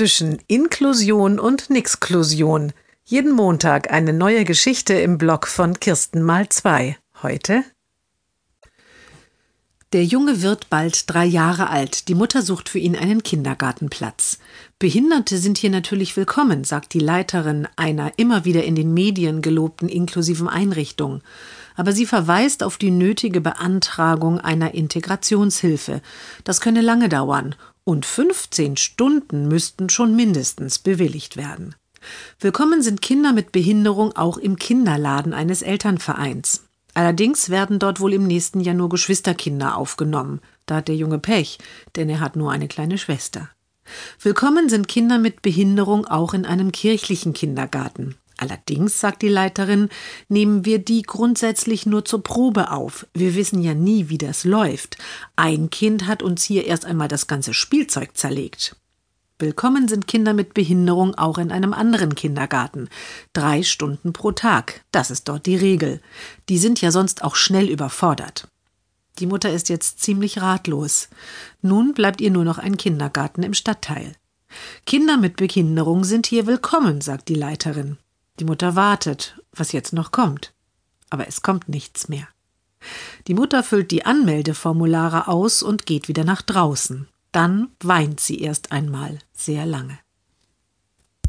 zwischen Inklusion und Nixklusion. Jeden Montag eine neue Geschichte im Blog von Kirsten mal zwei. Heute der Junge wird bald drei Jahre alt. Die Mutter sucht für ihn einen Kindergartenplatz. Behinderte sind hier natürlich willkommen, sagt die Leiterin einer immer wieder in den Medien gelobten inklusiven Einrichtung. Aber sie verweist auf die nötige Beantragung einer Integrationshilfe. Das könne lange dauern. Und 15 Stunden müssten schon mindestens bewilligt werden. Willkommen sind Kinder mit Behinderung auch im Kinderladen eines Elternvereins. Allerdings werden dort wohl im nächsten Jahr nur Geschwisterkinder aufgenommen. Da hat der Junge Pech, denn er hat nur eine kleine Schwester. Willkommen sind Kinder mit Behinderung auch in einem kirchlichen Kindergarten. Allerdings, sagt die Leiterin, nehmen wir die grundsätzlich nur zur Probe auf. Wir wissen ja nie, wie das läuft. Ein Kind hat uns hier erst einmal das ganze Spielzeug zerlegt. Willkommen sind Kinder mit Behinderung auch in einem anderen Kindergarten. Drei Stunden pro Tag. Das ist dort die Regel. Die sind ja sonst auch schnell überfordert. Die Mutter ist jetzt ziemlich ratlos. Nun bleibt ihr nur noch ein Kindergarten im Stadtteil. Kinder mit Behinderung sind hier willkommen, sagt die Leiterin. Die Mutter wartet, was jetzt noch kommt. Aber es kommt nichts mehr. Die Mutter füllt die Anmeldeformulare aus und geht wieder nach draußen. Dann weint sie erst einmal sehr lange.